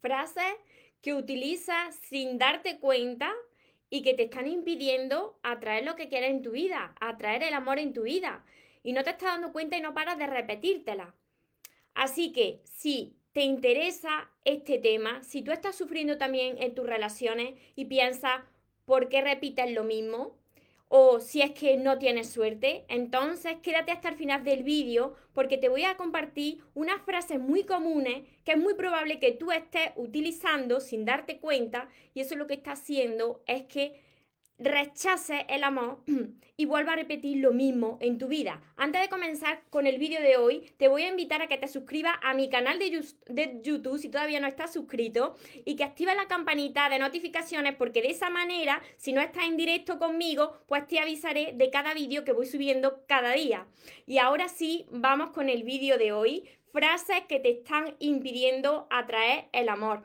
Frases que utilizas sin darte cuenta y que te están impidiendo atraer lo que quieres en tu vida, atraer el amor en tu vida. Y no te estás dando cuenta y no paras de repetírtela. Así que si te interesa este tema, si tú estás sufriendo también en tus relaciones y piensas, ¿por qué repites lo mismo? O si es que no tienes suerte, entonces quédate hasta el final del vídeo porque te voy a compartir unas frases muy comunes que es muy probable que tú estés utilizando sin darte cuenta y eso lo que está haciendo es que rechaces el amor y vuelva a repetir lo mismo en tu vida. Antes de comenzar con el vídeo de hoy, te voy a invitar a que te suscribas a mi canal de, YouTube si todavía no estás suscrito y que actives la campanita de notificaciones porque de esa manera, si no estás en directo conmigo, pues te avisaré de cada vídeo que voy subiendo cada día. Y ahora sí, vamos con el vídeo de hoy. Frases que te están impidiendo atraer el amor.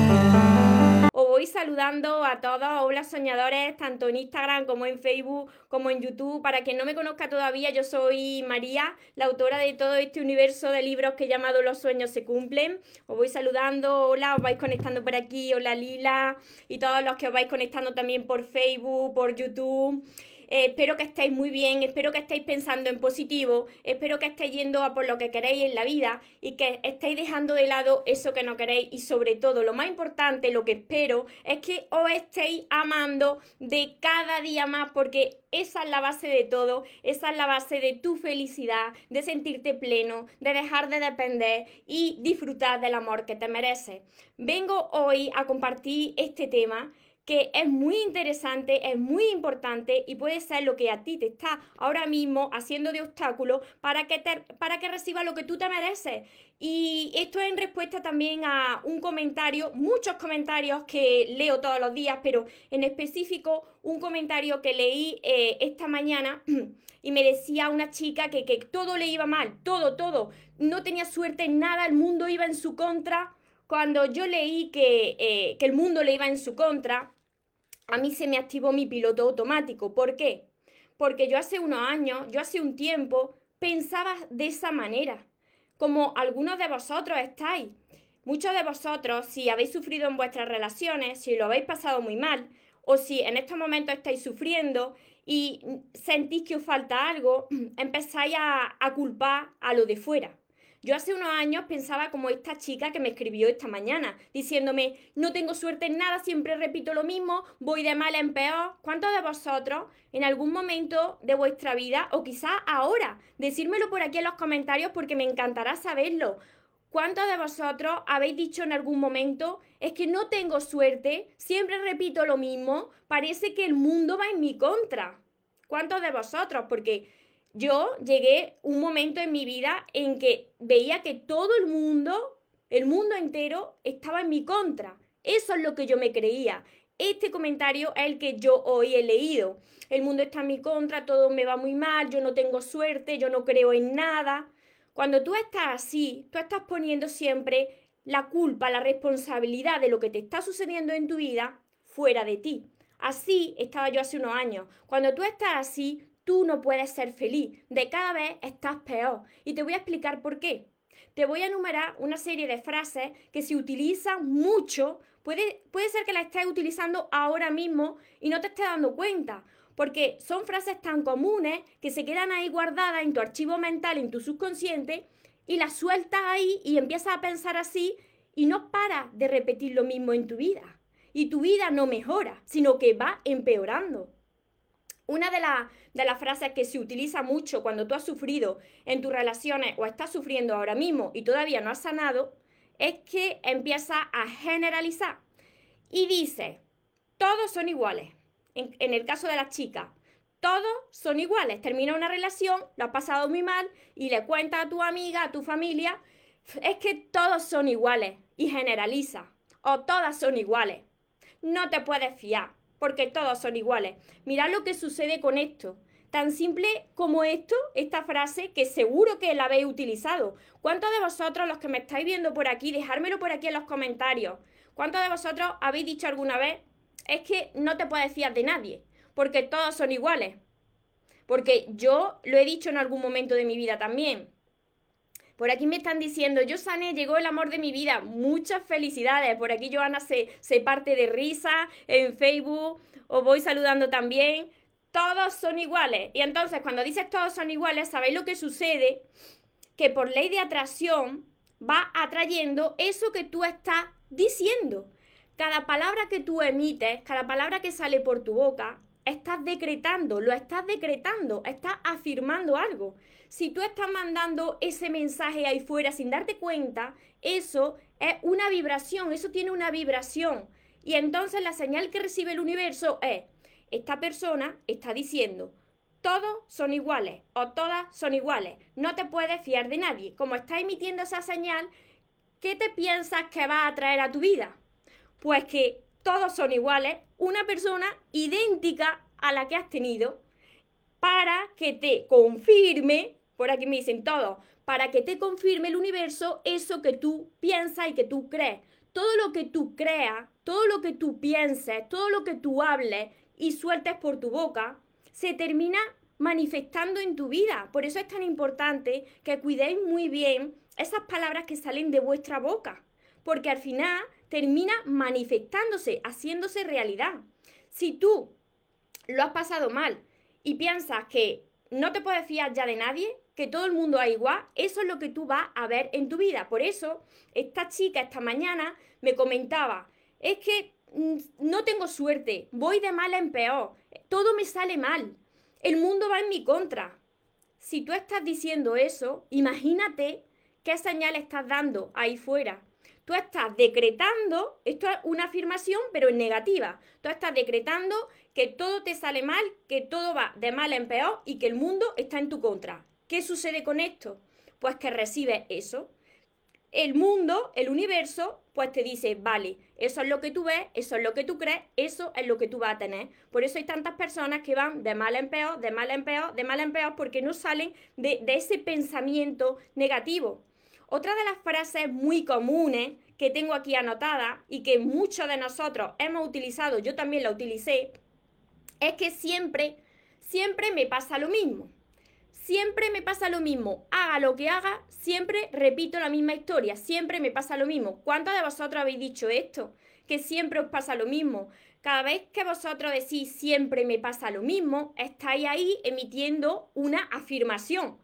saludando a todos, hola soñadores, tanto en Instagram como en Facebook, como en YouTube. Para quien no me conozca todavía, yo soy María, la autora de todo este universo de libros que llamado Los sueños se cumplen. Os voy saludando, hola, os vais conectando por aquí, hola Lila, y todos los que os vais conectando también por Facebook, por YouTube. Espero que estéis muy bien, espero que estéis pensando en positivo, espero que estéis yendo a por lo que queréis en la vida y que estéis dejando de lado eso que no queréis y sobre todo lo más importante, lo que espero es que os estéis amando de cada día más porque esa es la base de todo, esa es la base de tu felicidad, de sentirte pleno, de dejar de depender y disfrutar del amor que te mereces. Vengo hoy a compartir este tema que es muy interesante, es muy importante y puede ser lo que a ti te está ahora mismo haciendo de obstáculo para que, te, para que recibas lo que tú te mereces. Y esto es en respuesta también a un comentario, muchos comentarios que leo todos los días, pero en específico un comentario que leí eh, esta mañana y me decía una chica que, que todo le iba mal, todo, todo, no tenía suerte en nada, el mundo iba en su contra cuando yo leí eh, que, el mundo le iba en su contra, a mí se me activó mi piloto automático. ¿Por qué? Porque yo hace unos años, yo hace un tiempo, pensaba de esa manera, como algunos de vosotros estáis. Muchos de vosotros, si habéis sufrido en vuestras relaciones, si lo habéis pasado muy mal, o si en estos momentos estáis sufriendo y sentís que os falta algo, empezáis a culpar a lo de fuera. Yo hace unos años pensaba como esta chica que me escribió esta mañana, diciéndome, no tengo suerte en nada, siempre repito lo mismo, voy de mal en peor. ¿Cuántos de vosotros en algún momento de vuestra vida, o quizás ahora, decírmelo por aquí en los comentarios porque me encantará saberlo? ¿Cuántos de vosotros habéis dicho en algún momento, es que no tengo suerte, siempre repito lo mismo, parece que el mundo va en mi contra? ¿Cuántos de vosotros? Porque yo llegué un momento en mi vida en que veía que todo el mundo, el mundo entero, estaba en mi contra. Eso es lo que yo me creía. Este comentario es el que yo hoy he leído. El mundo está en mi contra, todo me va muy mal, yo no tengo suerte, yo no creo en nada. Cuando tú estás así, tú estás poniendo siempre la culpa, la responsabilidad de lo que te está sucediendo en tu vida fuera de ti. Así estaba yo hace unos años. Cuando tú estás así, tú no puedes ser feliz, de cada vez estás peor. Y te voy a explicar por qué. Te voy a enumerar una serie de frases que se utilizan mucho, puede, puede ser que la estés utilizando ahora mismo y no te estés dando cuenta, porque son frases tan comunes que se quedan ahí guardadas en tu archivo mental, en tu subconsciente, y las sueltas ahí y empiezas a pensar así y no paras de repetir lo mismo en tu vida. Y tu vida no mejora, sino que va empeorando. Una de, las frases que se utiliza mucho cuando tú has sufrido en tus relaciones o estás sufriendo ahora mismo y todavía no has sanado, es que empieza a generalizar y dice, todos son iguales. En, en el caso de las chicas, todos son iguales. Termina una relación, lo has pasado muy mal y le cuentas a tu amiga, a tu familia, es que todos son iguales y generaliza. O todas son iguales. no te puedes fiar, porque todos son iguales. Mirad lo que sucede con esto. Tan simple como esto, esta frase, que seguro que la habéis utilizado. ¿Cuántos de vosotros, los que me estáis viendo por aquí, dejármelo por aquí en los comentarios? ¿Cuántos de vosotros habéis dicho alguna vez, es que no te puedes fiar de nadie, porque todos son iguales? Porque yo lo he dicho en algún momento de mi vida también. Por aquí me están diciendo, yo sané, llegó el amor de mi vida. Muchas felicidades. Por aquí Joana se, se parte de risa en Facebook. Os voy saludando también. Todos son iguales. Y entonces, cuando dices todos son iguales, ¿sabéis lo que sucede? Que por ley de atracción va atrayendo eso que tú estás diciendo. Cada palabra que tú emites, cada palabra que sale por tu boca, estás decretando, lo estás decretando, estás afirmando algo. Si tú estás mandando ese mensaje ahí fuera sin darte cuenta, eso es una vibración, eso tiene una vibración. Y entonces la señal que recibe el universo es, esta persona está diciendo, todos son iguales o todas son iguales, no te puedes fiar de nadie. Como está emitiendo esa señal, ¿qué te piensas que va a traer a tu vida? Pues que todos son iguales, una persona idéntica a la que has tenido, para que te confirme por aquí me dicen todo, para que te confirme el universo eso que tú piensas y que tú crees. Todo lo que tú creas, todo lo que tú pienses, todo lo que tú hables y sueltes por tu boca, se termina manifestando en tu vida. Por eso es tan importante que cuidéis muy bien esas palabras que salen de vuestra boca, porque al final termina manifestándose, haciéndose realidad. Si tú lo has pasado mal y piensas que no te puedes fiar ya de nadie, que todo el mundo es igual, eso es lo que tú vas a ver en tu vida. Por eso, esta chica esta mañana me comentaba, es que mm, no tengo suerte, voy de mal en peor, todo me sale mal, el mundo va en mi contra. Si tú estás diciendo eso, imagínate qué señal estás dando ahí fuera. Tú estás decretando, esto es una afirmación, pero en negativa. Tú estás decretando que todo te sale mal, que todo va de mal en peor y que el mundo está en tu contra. ¿Qué sucede con esto? Pues que recibes eso. El mundo, el universo, pues te dice, vale, eso es lo que tú ves, eso es lo que tú crees, eso es lo que tú vas a tener. Por eso hay tantas personas que van de mal en peor, de mal en peor, de mal en peor, porque no salen de, de ese pensamiento negativo. Otra de las frases muy comunes que tengo aquí anotada y que muchos de nosotros hemos utilizado, yo también la utilicé, es que siempre, siempre me pasa lo mismo siempre me pasa lo mismo. Haga lo que haga, siempre repito la misma historia, siempre me pasa lo mismo. ¿Cuántos de vosotros habéis dicho esto? Que siempre os pasa lo mismo. Cada vez que vosotros decís siempre me pasa lo mismo, estáis ahí emitiendo una afirmación.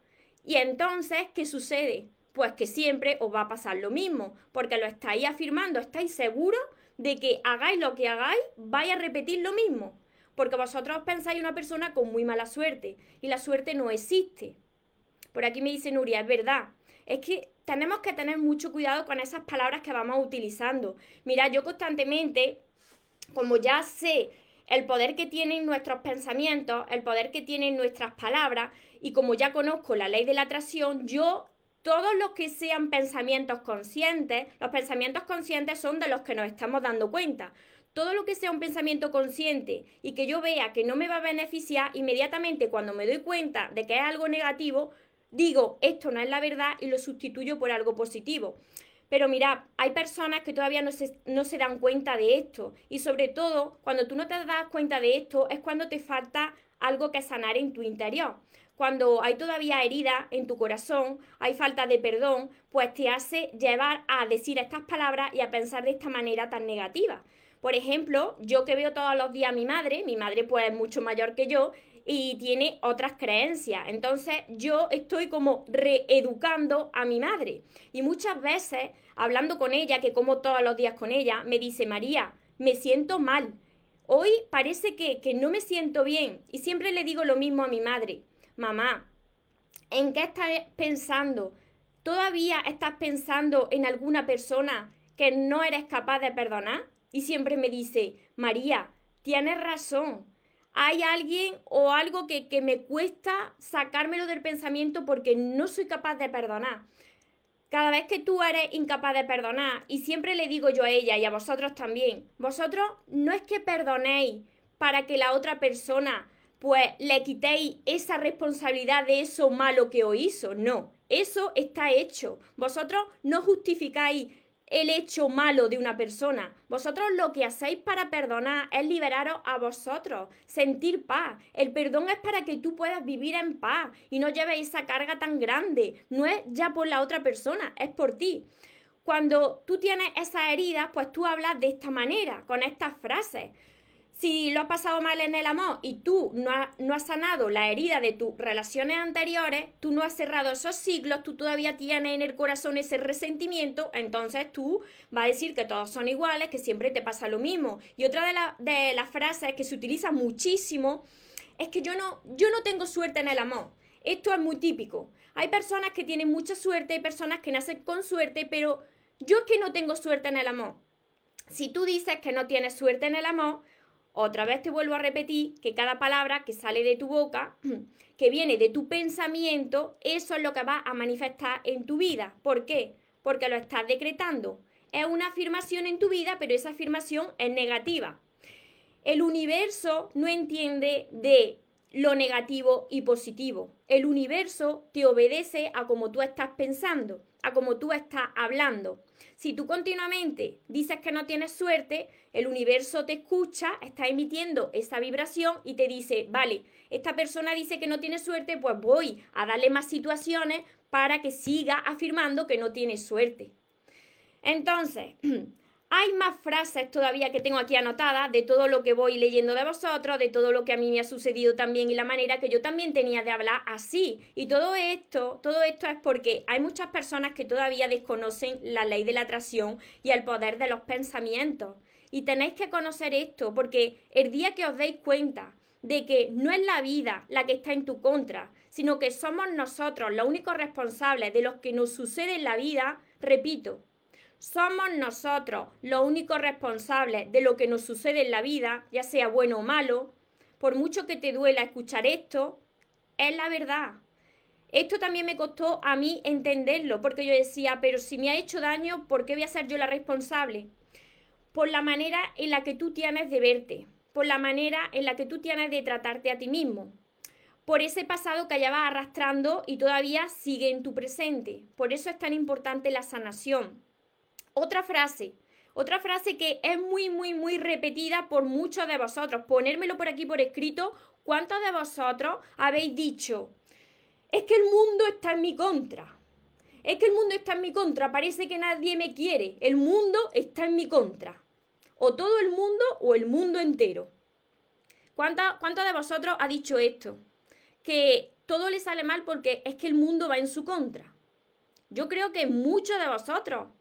Y entonces, ¿qué sucede? Pues que siempre os va a pasar lo mismo, porque lo estáis afirmando, estáis seguros de que hagáis lo que hagáis, vais a repetir lo mismo porque vosotros pensáis una persona con muy mala suerte y la suerte no existe. Por aquí me dice Nuria, es verdad. Es que tenemos que tener mucho cuidado con esas palabras que vamos utilizando. Mira, yo constantemente, como ya sé el poder que tienen nuestros pensamientos, el poder que tienen nuestras palabras, y como ya conozco la ley de la atracción, yo todos los que sean pensamientos conscientes, los pensamientos conscientes son de los que nos estamos dando cuenta todo lo que sea un pensamiento consciente y que yo vea que no me va a beneficiar, inmediatamente cuando me doy cuenta de que es algo negativo, digo, esto no es la verdad y lo sustituyo por algo positivo. Pero mira, hay personas que todavía no se, no se dan cuenta de esto. Y sobre todo, cuando tú no te das cuenta de esto, es cuando te falta algo que sanar en tu interior. Cuando hay todavía herida en tu corazón, hay falta de perdón, pues te hace llevar a decir estas palabras y a pensar de esta manera tan negativa. Por ejemplo, yo que veo todos los días a mi madre, mi madre pues es mucho mayor que yo y tiene otras creencias. Entonces yo estoy como reeducando a mi madre. Y muchas veces, hablando con ella, que como todos los días con ella, me dice, María, me siento mal. Hoy parece que, que no me siento bien. Y siempre le digo lo mismo a mi madre. Mamá, ¿en qué estás pensando? ¿Todavía estás pensando en alguna persona que no eres capaz de perdonar? Y siempre me dice, María, tienes razón. Hay alguien o algo que, me cuesta sacármelo del pensamiento porque no soy capaz de perdonar. cada vez que tú eres incapaz de perdonar, y siempre le digo yo a ella y a vosotros también, vosotros no es que perdonéis para que la otra persona pues le quitéis esa responsabilidad de eso malo que os hizo, no, eso está hecho. Vosotros no justificáis el hecho malo de una persona. Vosotros lo que hacéis para perdonar es liberaros a vosotros, sentir paz. El perdón es para que tú puedas vivir en paz y no lleves esa carga tan grande. No es ya por la otra persona, es por ti. Cuando tú tienes esas heridas, pues tú hablas de esta manera, con estas frases si lo has pasado mal en el amor y tú no, has sanado la herida de tus relaciones anteriores, tú no has cerrado esos ciclos, tú todavía tienes en el corazón ese resentimiento, entonces tú vas a decir que todos son iguales, que siempre te pasa lo mismo. Y otra de, de las frases que se utiliza muchísimo es que yo no, yo no tengo suerte en el amor. Esto es muy típico. Hay personas que tienen mucha suerte, hay personas que nacen con suerte, pero yo es que no tengo suerte en el amor. Si tú dices que no tienes suerte en el amor, otra vez te vuelvo a repetir que cada palabra que sale de tu boca, que viene de tu pensamiento, eso es lo que va a manifestar en tu vida. ¿Por qué? Porque lo estás decretando. Es una afirmación en tu vida, pero esa afirmación es negativa. El universo no entiende de lo negativo y positivo. El universo te obedece a como tú estás pensando, a como tú estás hablando. Si tú continuamente dices que no tienes suerte, el universo te escucha, está emitiendo esa vibración y te dice, vale, esta persona dice que no tiene suerte, pues voy a darle más situaciones para que siga afirmando que no tiene suerte. Entonces, Hay más frases todavía que tengo aquí anotadas de todo lo que voy leyendo de vosotros, de todo lo que a mí me ha sucedido también y la manera que yo también tenía de hablar así. Y todo esto, todo esto es porque hay muchas personas que todavía desconocen la ley de la atracción y el poder de los pensamientos. Y tenéis que conocer esto porque el día que os deis cuenta de que no es la vida la que está en tu contra, sino que somos nosotros los únicos responsables de lo que nos sucede en la vida, repito, somos nosotros los únicos responsables de lo que nos sucede en la vida, ya sea bueno o malo. Por mucho que te duela escuchar esto, es la verdad. Esto también me costó a mí entenderlo, porque yo decía, pero si me ha hecho daño, ¿por qué voy a ser yo la responsable? Por la manera en la que tú tienes de verte, por la manera en la que tú tienes de tratarte a ti mismo, por ese pasado que allá vas arrastrando y todavía sigue en tu presente. Por eso es tan importante la sanación. Otra frase, otra frase que es muy, muy, muy repetida por muchos de vosotros. Ponérmelo por aquí por escrito. ¿Cuántos de vosotros habéis dicho? Es que el mundo está en mi contra. Es que el mundo está en mi contra. Parece que nadie me quiere. El mundo está en mi contra. O todo el mundo o el mundo entero. ¿Cuántos de vosotros ha dicho esto? Que todo le sale mal porque es que el mundo va en su contra. Yo creo que muchos de vosotros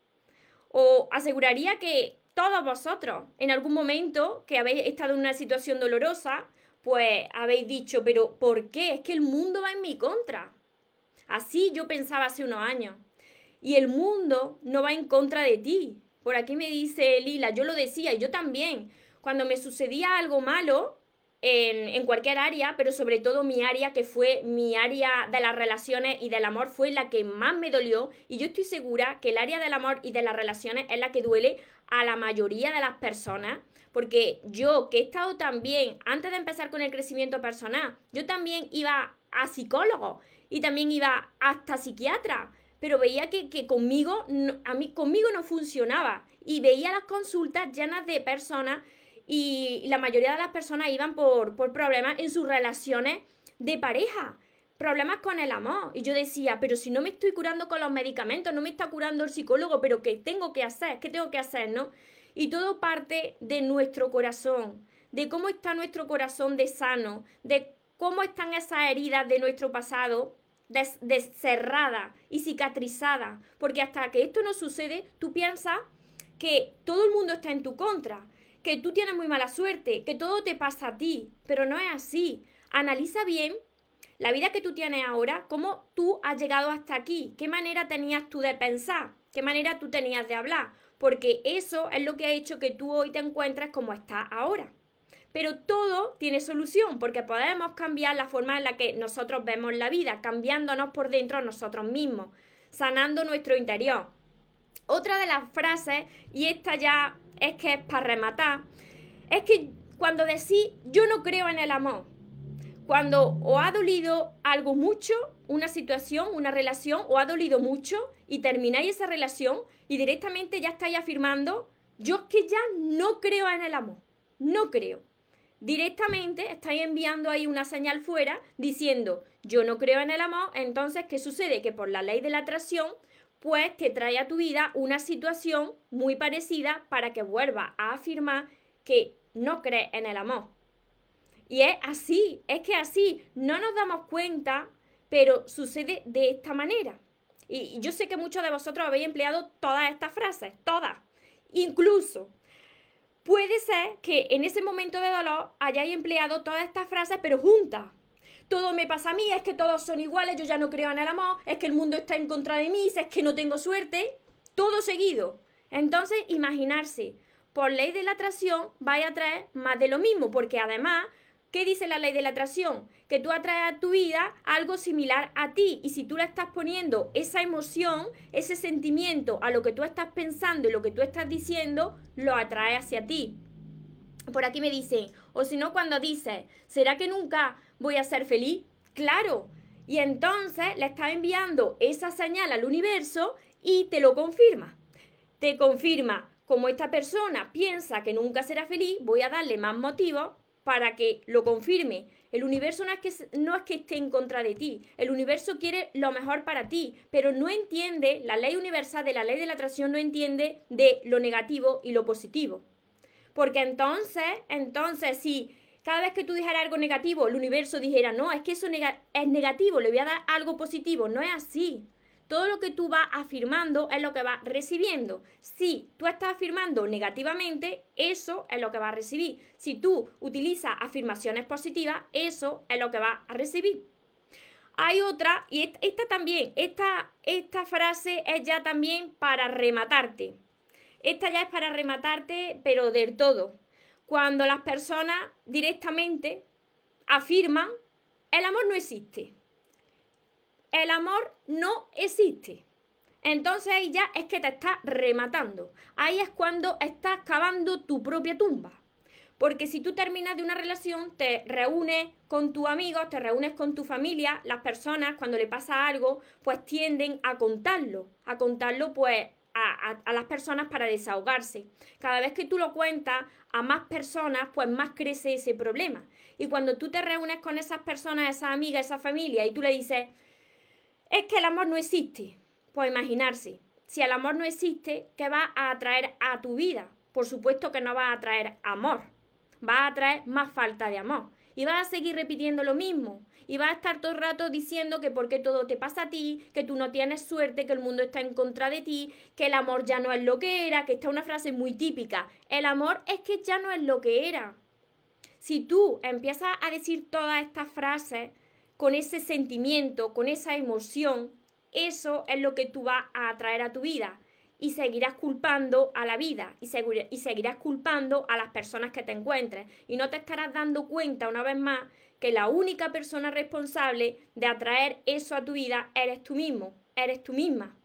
o aseguraría que todos vosotros, en algún momento que habéis estado en una situación dolorosa, pues habéis dicho, pero ¿por qué? Es que el mundo va en mi contra. Así yo pensaba hace unos años. Y el mundo no va en contra de ti. Por aquí me dice Lila, yo lo decía y yo también. Cuando me sucedía algo malo, en, cualquier área, pero sobre todo mi área, que fue mi área de las relaciones y del amor, fue la que más me dolió. Y yo estoy segura que el área del amor y de las relaciones es la que duele a la mayoría de las personas. Porque yo, que he estado también, antes de empezar con el crecimiento personal, yo también iba a psicólogo y también iba hasta psiquiatra, pero veía que, conmigo, a mí, conmigo no funcionaba. Y veía las consultas llenas de personas y la mayoría de las personas iban por, problemas en sus relaciones de pareja, problemas con el amor. Y yo decía, pero si no me estoy curando con los medicamentos, no me está curando el psicólogo, pero ¿qué tengo que hacer? ¿Qué tengo que hacer? ¿No? Y todo parte de nuestro corazón, de cómo está nuestro corazón de sano, de cómo están esas heridas de nuestro pasado cerradas y cicatrizadas. Porque hasta que esto no sucede, tú piensas que todo el mundo está en tu contra que tú tienes muy mala suerte, que todo te pasa a ti, pero no es así. Analiza bien la vida que tú tienes ahora, cómo tú has llegado hasta aquí, qué manera tenías tú de pensar, qué manera tú tenías de hablar, porque eso es lo que ha hecho que tú hoy te encuentres como estás ahora. Pero todo tiene solución, porque podemos cambiar la forma en la que nosotros vemos la vida, cambiándonos por dentro nosotros mismos. sanando nuestro interior. Otra de las frases, y esta ya es que para rematar, es que cuando decís yo no creo en el amor, cuando os ha dolido algo mucho, una situación, una relación, o ha dolido mucho y termináis esa relación y directamente ya estáis afirmando, yo es que ya no creo en el amor, no creo. Directamente estáis enviando ahí una señal fuera diciendo, yo no creo en el amor, entonces, ¿qué sucede? Que por la ley de la atracción, pues te trae a tu vida una situación muy parecida para que vuelva a afirmar que no crees en el amor. Y es así, es que así, no nos damos cuenta, pero sucede de esta manera. Y yo sé que muchos de vosotros habéis empleado todas estas frases, todas. Incluso puede ser que en ese momento de dolor hayáis empleado todas estas frases, pero juntas. Todo me pasa a mí, es que todos son iguales, yo ya no creo en el amor, es que el mundo está en contra de mí, es que no tengo suerte, todo seguido. Entonces, imaginarse, por ley de la atracción, vaya a traer más de lo mismo, porque además ¿Qué dice la ley de la atracción? Que tú atraes a tu vida algo similar a ti y si tú le estás poniendo esa emoción, ese sentimiento a lo que tú estás pensando y lo que tú estás diciendo, lo atrae hacia ti. Por aquí me dicen, o si no cuando dices, ¿será que nunca voy a ser feliz? Claro. Y entonces le estás enviando esa señal al universo y te lo confirma. Te confirma, como esta persona piensa que nunca será feliz, voy a darle más motivos para que lo confirme. El universo no es, que, no es que esté en contra de ti, el universo quiere lo mejor para ti, pero no entiende, la ley universal de la ley de la atracción no entiende de lo negativo y lo positivo. Porque entonces, entonces, si cada vez que tú dijeras algo negativo, el universo dijera, no, es que eso es negativo, le voy a dar algo positivo, no es así. Todo lo que tú vas afirmando es lo que vas recibiendo. Si tú estás afirmando negativamente, eso es lo que vas a recibir. Si tú utilizas afirmaciones positivas, eso es lo que vas a recibir. Hay otra, y esta, también, esta, esta frase es ya también para rematarte. Esta ya es para rematarte, pero del todo. Cuando las personas directamente afirman, el amor no existe el amor no existe. Entonces ahí ya es que te estás rematando. Ahí es cuando estás cavando tu propia tumba. Porque si tú terminas de una relación, te reúnes con tus amigos, te reúnes con tu familia, las personas cuando le pasa algo, pues tienden a contarlo, a contarlo pues a, a, las personas para desahogarse. Cada vez que tú lo cuentas a más personas, pues más crece ese problema. Y cuando tú te reúnes con esas personas, esas amigas, esa familia, y tú le dices, es que el amor no existe. Pues imaginarse, si el amor no existe, ¿qué va a atraer a tu vida? Por supuesto que no va a atraer amor, va a atraer más falta de amor. Y vas a seguir repitiendo lo mismo. Y vas a estar todo el rato diciendo que porque todo te pasa a ti, que tú no tienes suerte, que el mundo está en contra de ti, que el amor ya no es lo que era, que esta es una frase muy típica. El amor es que ya no es lo que era. Si tú empiezas a decir todas estas frases, con ese sentimiento, con esa emoción, eso es lo que tú vas a atraer a tu vida. Y seguirás culpando a la vida y, seguirás culpando a las personas que te encuentres. Y no te estarás dando cuenta una vez más que la única persona responsable de atraer eso a tu vida eres tú mismo, eres tú misma.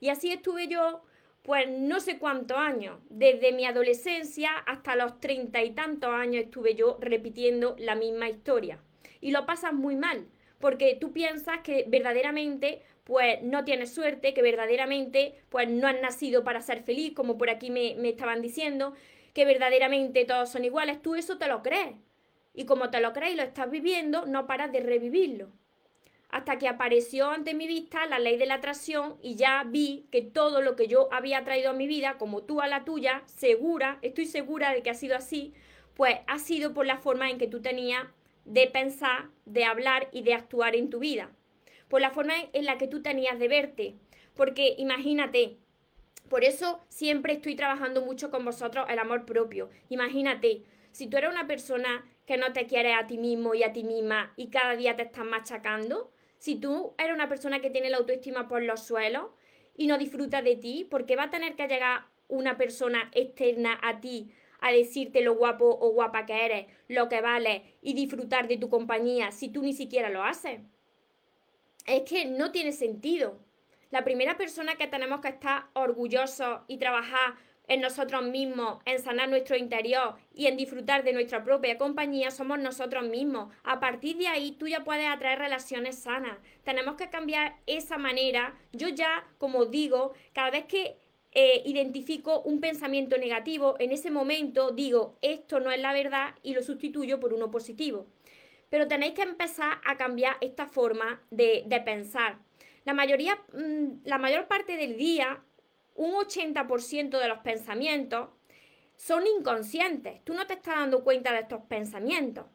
Y así estuve yo, pues no sé cuántos años, desde mi adolescencia hasta los treinta y tantos años estuve yo repitiendo la misma historia y lo pasas muy mal, porque tú piensas que verdaderamente pues no tienes suerte, que verdaderamente pues no has nacido para ser feliz, como por aquí me, me estaban diciendo, que verdaderamente todos son iguales, tú eso te lo crees. Y como te lo crees y lo estás viviendo, no paras de revivirlo. Hasta que apareció ante mi vista la ley de la atracción y ya vi que todo lo que yo había traído a mi vida, como tú a la tuya, segura, estoy segura de que ha sido así, pues ha sido por la forma en que tú tenías de pensar, de hablar y de actuar en tu vida. Por la forma en la que tú tenías de verte. Porque imagínate, por eso siempre estoy trabajando mucho con vosotros el amor propio. Imagínate, si tú eres una persona que no te quieres a ti mismo y a ti misma y cada día te estás machacando, si tú eres una persona que tiene la autoestima por los suelos y no disfruta de ti, porque va a tener que llegar una persona externa a ti a decirte lo guapo o guapa que eres, lo que vales y disfrutar de tu compañía si tú ni siquiera lo haces. Es que no tiene sentido. La primera persona que tenemos que estar orgullosos y trabajar en nosotros mismos, en sanar nuestro interior y en disfrutar de nuestra propia compañía somos nosotros mismos. A partir de ahí tú ya puedes atraer relaciones sanas. Tenemos que cambiar esa manera. Yo ya, como digo, cada vez que eh, identifico un pensamiento negativo, en ese momento digo, esto no es la verdad y lo sustituyo por uno positivo. Pero tenéis que empezar a cambiar esta forma de, pensar. La, mayoría, mm, la mayor parte del día un 80% de los pensamientos son inconscientes. Tú no te estás dando cuenta de estos pensamientos.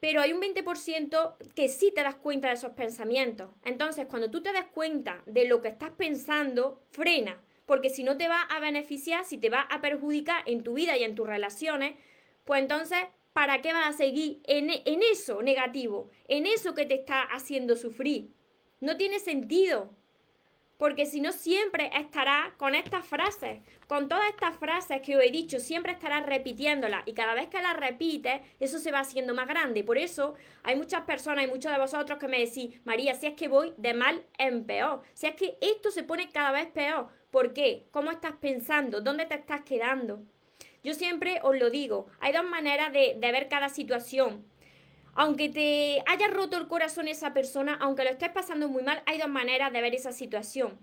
Pero hay un 20% que sí te das cuenta de esos pensamientos. Entonces, cuando tú te das cuenta de lo que estás pensando, frena. Porque si no te va a beneficiar, si te va a perjudicar en tu vida y en tus relaciones, pues entonces, ¿para qué vas a seguir en, en eso negativo? En eso que te está haciendo sufrir. No tiene sentido porque si no siempre estará con estas frases, con todas estas frases que os he dicho, siempre estará repitiéndolas y cada vez que las repites, eso se va haciendo más grande. Por eso hay muchas personas y muchos de vosotros que me decís, María, si es que voy de mal en peor, si es que esto se pone cada vez peor, ¿por qué? ¿Cómo estás pensando? ¿Dónde te estás quedando? Yo siempre os lo digo, hay dos maneras de, ver cada situación aunque te haya roto el corazón esa persona, aunque lo estés pasando muy mal, hay dos maneras de ver esa situación.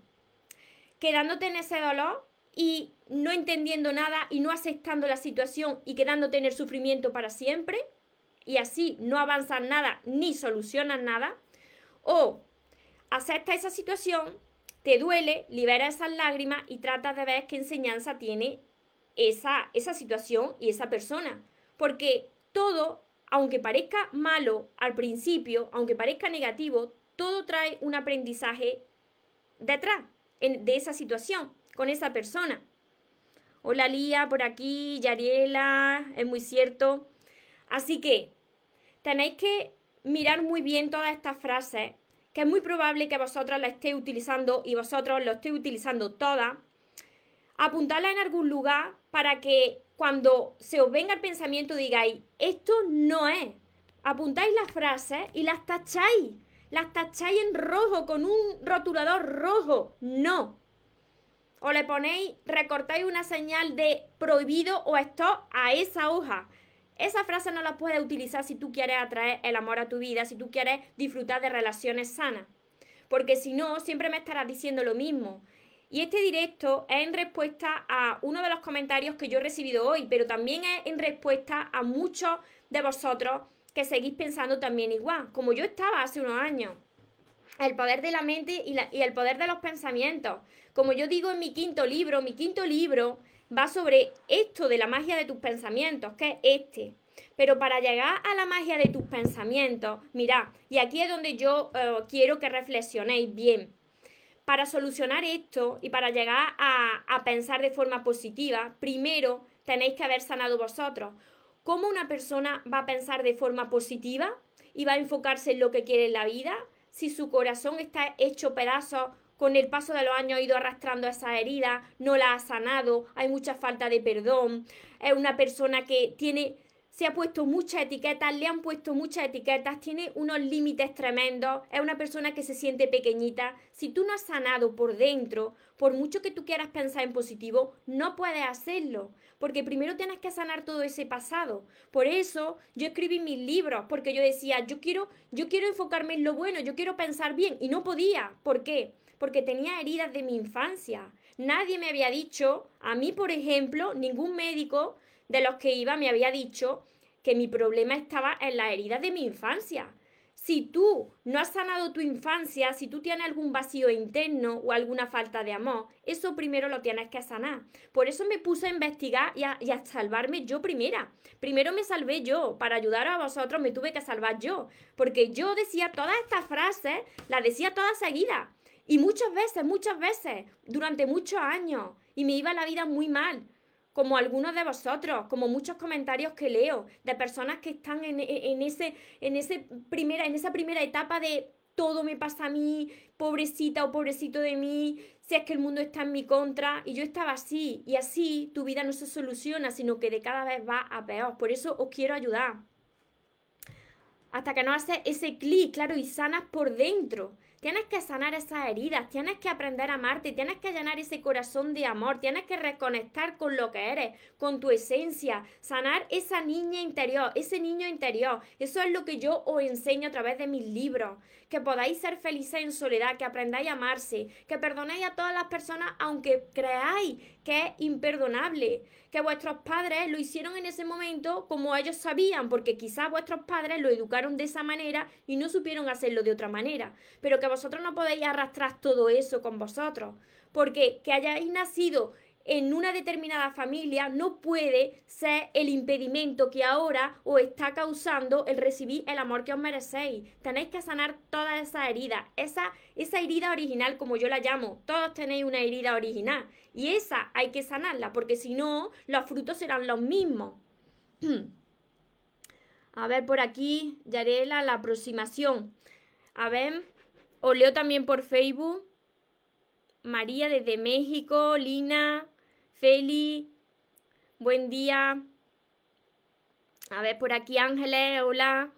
Quedándote en ese dolor y no entendiendo nada y no aceptando la situación y quedándote en el sufrimiento para siempre y así no avanzas nada ni solucionas nada. O acepta esa situación, te duele, libera esas lágrimas y tratas de ver qué enseñanza tiene esa, esa situación y esa persona. Porque todo aunque parezca malo al principio, aunque parezca negativo, todo trae un aprendizaje detrás de esa situación, con esa persona. Hola Lía, por aquí, Yariela, es muy cierto. Así que tenéis que mirar muy bien todas estas frases, que es muy probable que vosotros las estéis utilizando y vosotros lo estéis utilizando todas. Apuntarla en algún lugar para que cuando se os venga el pensamiento digáis, esto no es. Apuntáis las frases y las tacháis. Las tacháis en rojo con un rotulador rojo. No. O le ponéis, recortáis una señal de prohibido o stop a esa hoja. Esa frase no la puedes utilizar si tú quieres atraer el amor a tu vida, si tú quieres disfrutar de relaciones sanas. Porque si no, siempre me estarás diciendo lo mismo. Y este directo es en respuesta a uno de los comentarios que yo he recibido hoy, pero también es en respuesta a muchos de vosotros que seguís pensando también igual, como yo estaba hace unos años. El poder de la mente y, el poder de los pensamientos. Como yo digo en mi quinto libro, mi quinto libro va sobre esto de la magia de tus pensamientos, que es este. Pero para llegar a la magia de tus pensamientos, mirad, y aquí es donde yo eh, quiero que reflexionéis bien para solucionar esto y para llegar a, pensar de forma positiva, primero tenéis que haber sanado vosotros. ¿Cómo una persona va a pensar de forma positiva y va a enfocarse en lo que quiere en la vida si su corazón está hecho pedazos con el paso de los años ha ido arrastrando esa herida, no la ha sanado, hay mucha falta de perdón, es una persona que tiene se ha puesto muchas etiquetas, le han puesto muchas etiquetas, tiene unos límites tremendos, es una persona que se siente pequeñita. Si tú no has sanado por dentro, por mucho que tú quieras pensar en positivo, no puedes hacerlo, porque primero tienes que sanar todo ese pasado. Por eso yo escribí mis libros, porque yo decía, yo quiero, yo quiero enfocarme en lo bueno, yo quiero pensar bien, y no podía. ¿Por qué? Porque tenía heridas de mi infancia. Nadie me había dicho, a mí por ejemplo, ningún médico de los que iba me había dicho que mi problema estaba en las heridas de mi infancia. Si tú no has sanado tu infancia, si tú tienes algún vacío interno o alguna falta de amor, eso primero lo tienes que sanar. Por eso me puse a investigar y a, y a, salvarme yo primera. Primero me salvé yo, para ayudar a vosotros me tuve que salvar yo, porque yo decía todas estas frases, las decía todas seguidas. Y muchas veces, muchas veces, durante muchos años, y me iba la vida muy mal como algunos de vosotros, como muchos comentarios que leo de personas que están en, ese, en, ese primera, en esa primera etapa de todo me pasa a mí, pobrecita o pobrecito de mí, si es que el mundo está en mi contra. Y yo estaba así, y así tu vida no se soluciona, sino que de cada vez va a peor. Por eso os quiero ayudar. Hasta que no haces ese clic, claro, y sanas por dentro. Tienes que sanar esas heridas, tienes que aprender a amarte, tienes que llenar ese corazón de amor, tienes que reconectar con lo que eres, con tu esencia, sanar esa niña interior, ese niño interior. Eso es lo que yo os enseño a través de mis libros. Que podáis ser felices en soledad, que aprendáis a amarse, que perdonéis a todas las personas aunque creáis que es imperdonable, que vuestros padres lo hicieron en ese momento como ellos sabían, porque quizás vuestros padres lo educaron de esa manera y no supieron hacerlo de otra manera, pero que vosotros no podéis arrastrar todo eso con vosotros, porque que hayáis nacido en una determinada familia no puede ser el impedimento que ahora os está causando el recibir el amor que os merecéis. Tenéis que sanar todas esas heridas, esa, esa herida original como yo la llamo. Todos tenéis una herida original y esa hay que sanarla porque si no, los frutos serán los mismos. A ver por aquí, Yarela, la aproximación. A ver, os leo también por Facebook. María desde México, Lina, Feli, buen día. A ver, por aquí Ángeles, hola.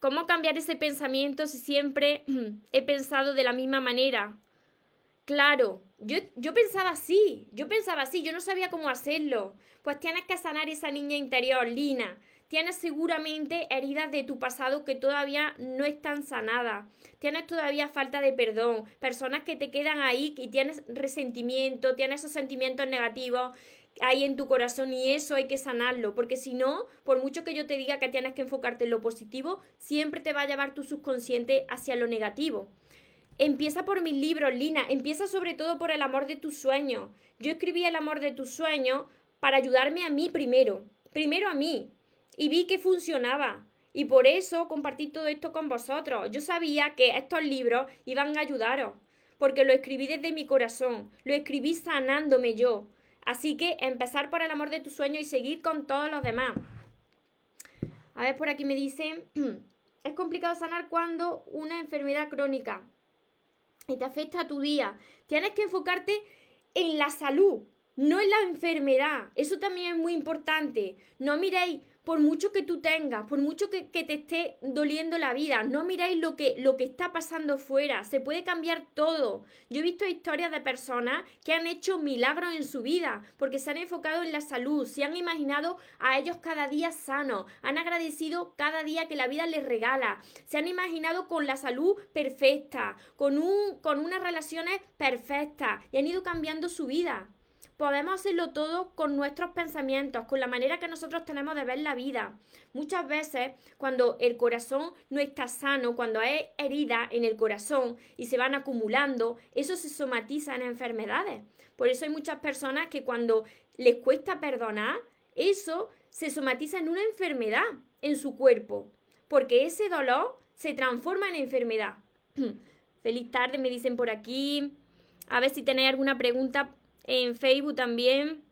¿Cómo cambiar ese pensamiento si siempre he pensado de la misma manera? Claro, yo, yo pensaba así, yo pensaba así, yo no sabía cómo hacerlo. Pues tienes que sanar esa niña interior, Lina tienes seguramente heridas de tu pasado que todavía no están sanadas. Tienes todavía falta de perdón, personas que te quedan ahí y tienes resentimiento, tienes esos sentimientos negativos ahí en tu corazón y eso hay que sanarlo, porque si no, por mucho que yo te diga que tienes que enfocarte en lo positivo, siempre te va a llevar tu subconsciente hacia lo negativo. Empieza por mis libros, Lina, empieza sobre todo por el amor de tus sueños. Yo escribí el amor de tus sueños para ayudarme a mí primero, primero a mí, y vi que funcionaba. Y por eso compartí todo esto con vosotros. Yo sabía que estos libros iban a ayudaros, porque lo escribí desde mi corazón, lo escribí sanándome yo. Así que empezar por el amor de tu sueño y seguir con todos los demás. A ver, por aquí me dicen, es complicado sanar cuando una enfermedad crónica y te afecta a tu día. Tienes que enfocarte en la salud, no en la enfermedad. Eso también es muy importante. No miréis por mucho que tú tengas, por mucho que, te esté doliendo la vida, no miráis lo que, lo que está pasando fuera, se puede cambiar todo. Yo he visto historias de personas que han hecho milagros en su vida porque se han enfocado en la salud, se han imaginado a ellos cada día sanos, han agradecido cada día que la vida les regala, se han imaginado con la salud perfecta, con, un, con unas relaciones perfectas y han ido cambiando su vida podemos hacerlo todo con nuestros pensamientos, con la manera que nosotros tenemos de ver la vida. Muchas veces, cuando el corazón no está sano, cuando hay heridas en el corazón y se van acumulando, eso se somatiza en enfermedades. Por eso hay muchas personas que cuando les cuesta perdonar, eso se somatiza en una enfermedad en su cuerpo, porque ese dolor se transforma en enfermedad. Feliz tarde, me dicen por aquí. A ver si tenéis alguna pregunta en Facebook también.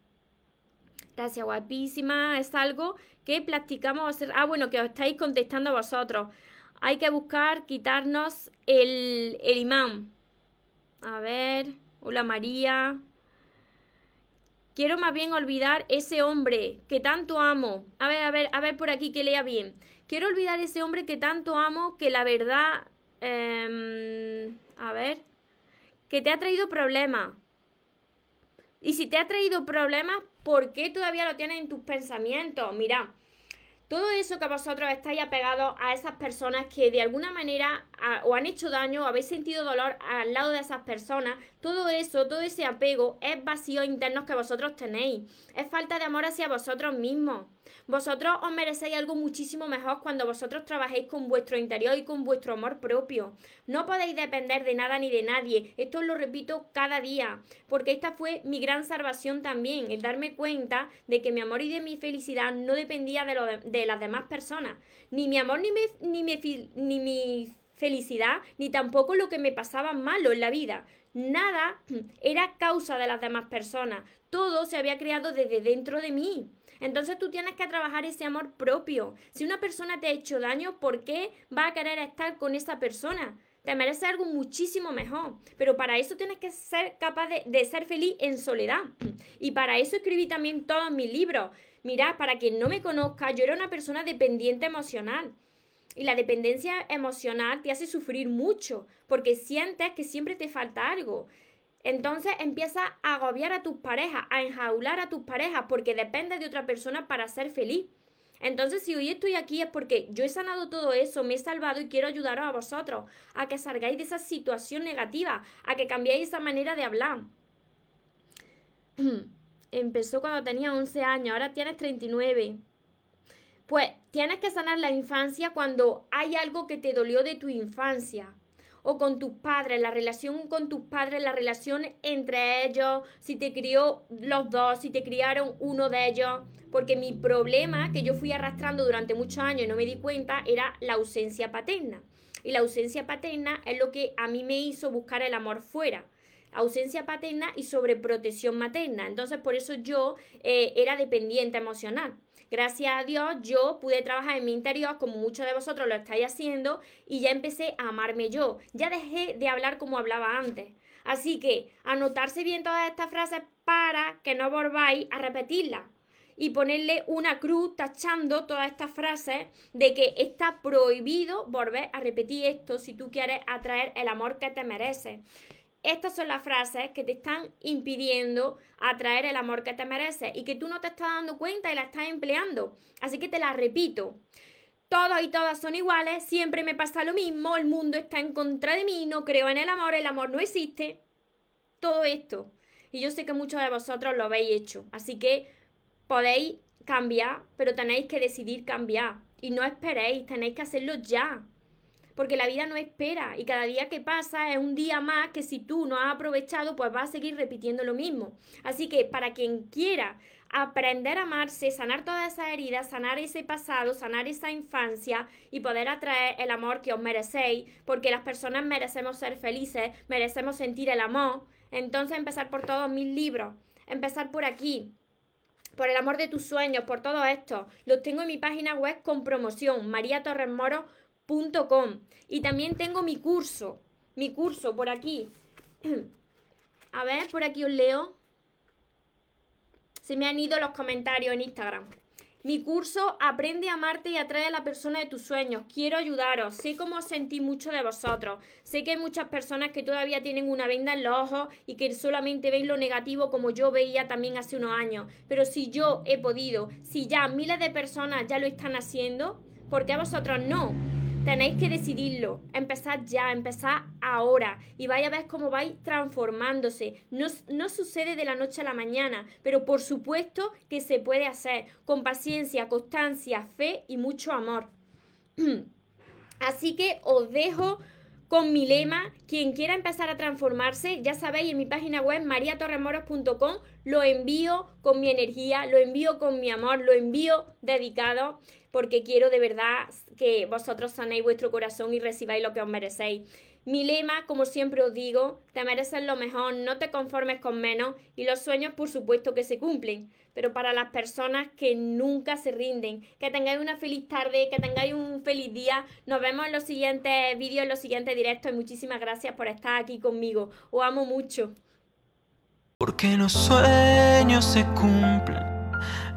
Gracias, guapísima. Es algo que practicamos. Ah, bueno, que os estáis contestando vosotros. Hay que buscar quitarnos el, el imán. A ver. Hola María. Quiero más bien olvidar ese hombre que tanto amo. A ver, a ver, a ver por aquí que lea bien. Quiero olvidar ese hombre que tanto amo, que la verdad... Em, a ver. Que te ha traído problemas. Y si te ha traído problemas, ¿por qué todavía lo tienes en tus pensamientos? Mira, todo eso que vosotros estáis apegados a esas personas que de alguna manera o han hecho daño o habéis sentido dolor al lado de esas personas, todo eso, todo ese apego es vacío interno que vosotros tenéis. Es falta de amor hacia vosotros mismos. Vosotros os merecéis algo muchísimo mejor cuando vosotros trabajéis con vuestro interior y con vuestro amor propio. No podéis depender de nada ni de nadie. Esto lo repito cada día, porque esta fue mi gran salvación también, el darme cuenta de que mi amor y de mi felicidad no dependía de, lo de, las demás personas. Ni mi amor ni mi, ni mi, ni mi felicidad, ni tampoco lo que me pasaba malo en la vida. Nada era causa de las demás personas. Todo se había creado desde dentro de mí. Entonces tú tienes que trabajar ese amor propio. Si una persona te ha hecho daño, ¿por qué va a querer estar con esa persona? Te merece algo muchísimo mejor. Pero para eso tienes que ser capaz de, ser feliz en soledad. Y para eso escribí también todos mis libros. Mirad, para quien no me conozca, yo era una persona dependiente emocional. Y la dependencia emocional te hace sufrir mucho porque sientes que siempre te falta algo. Entonces empieza a agobiar a tus parejas, a enjaular a tus parejas porque dependes de otra persona para ser feliz. Entonces, si hoy estoy aquí es porque yo he sanado todo eso, me he salvado y quiero ayudaros a vosotros a que salgáis de esa situación negativa, a que cambiéis esa manera de hablar. Empezó cuando tenía 11 años, ahora tienes 39. Pues tienes que sanar la infancia cuando hay algo que te dolió de tu infancia o con tus padres, la relación con tus padres, la relación entre ellos, si te crió los dos, si te criaron uno de ellos, porque mi problema que yo fui arrastrando durante muchos años y no me di cuenta era la ausencia paterna. Y la ausencia paterna es lo que a mí me hizo buscar el amor fuera ausencia paterna y sobreprotección materna. Entonces, por eso yo eh, era dependiente emocional. Gracias a Dios yo pude trabajar en mi interior como muchos de vosotros lo estáis haciendo y ya empecé a amarme yo. Ya dejé de hablar como hablaba antes. Así que anotarse bien todas estas frases para que no volváis a repetirlas y ponerle una cruz tachando todas estas frases de que está prohibido volver a repetir esto si tú quieres atraer el amor que te mereces. Estas son las frases que te están impidiendo atraer el amor que te mereces y que tú no te estás dando cuenta y la estás empleando. Así que te las repito. Todos y todas son iguales, siempre me pasa lo mismo, el mundo está en contra de mí, no creo en el amor, el amor no existe. Todo esto. Y yo sé que muchos de vosotros lo habéis hecho. Así que podéis cambiar, pero tenéis que decidir cambiar. Y no esperéis, tenéis que hacerlo ya porque la vida no espera y cada día que pasa es un día más que si tú no has aprovechado, pues vas a seguir repitiendo lo mismo. Así que para quien quiera aprender a amarse, sanar todas esas heridas, sanar ese pasado, sanar esa infancia y poder atraer el amor que os merecéis, porque las personas merecemos ser felices, merecemos sentir el amor. Entonces empezar por todos mis libros, empezar por aquí, por el amor de tus sueños, por todo esto. Los tengo en mi página web con promoción, María Y también tengo mi curso, mi curso por aquí. A ver, por aquí os leo. Se me han ido los comentarios en Instagram. Mi curso Aprende a amarte y atrae a la persona de tus sueños. Quiero ayudaros. Sé cómo sentí mucho de vosotros. Sé que hay muchas personas que todavía tienen una venda en los ojos y que solamente ven lo negativo como yo veía también hace unos años. Pero si yo he podido, si ya miles de personas ya lo están haciendo, ¿por qué a vosotros no? Tenéis que decidirlo, empezad ya, empezad ahora y vaya a ver cómo vais transformándose. No, no sucede de la noche a la mañana, pero por supuesto que se puede hacer con paciencia, constancia, fe y mucho amor. Así que os dejo con mi lema, quien quiera empezar a transformarse, ya sabéis, en mi página web mariatorremoros.com lo envío con mi energía, lo envío con mi amor, lo envío dedicado porque quiero de verdad que vosotros sanéis vuestro corazón y recibáis lo que os merecéis. Mi lema, como siempre os digo, te mereces lo mejor, no te conformes con menos y los sueños por supuesto que se cumplen, pero para las personas que nunca se rinden, que tengáis una feliz tarde, que tengáis un feliz día, nos vemos en los siguientes vídeos, en los siguientes directos y muchísimas gracias por estar aquí conmigo, os amo mucho. Porque los sueños se cumplen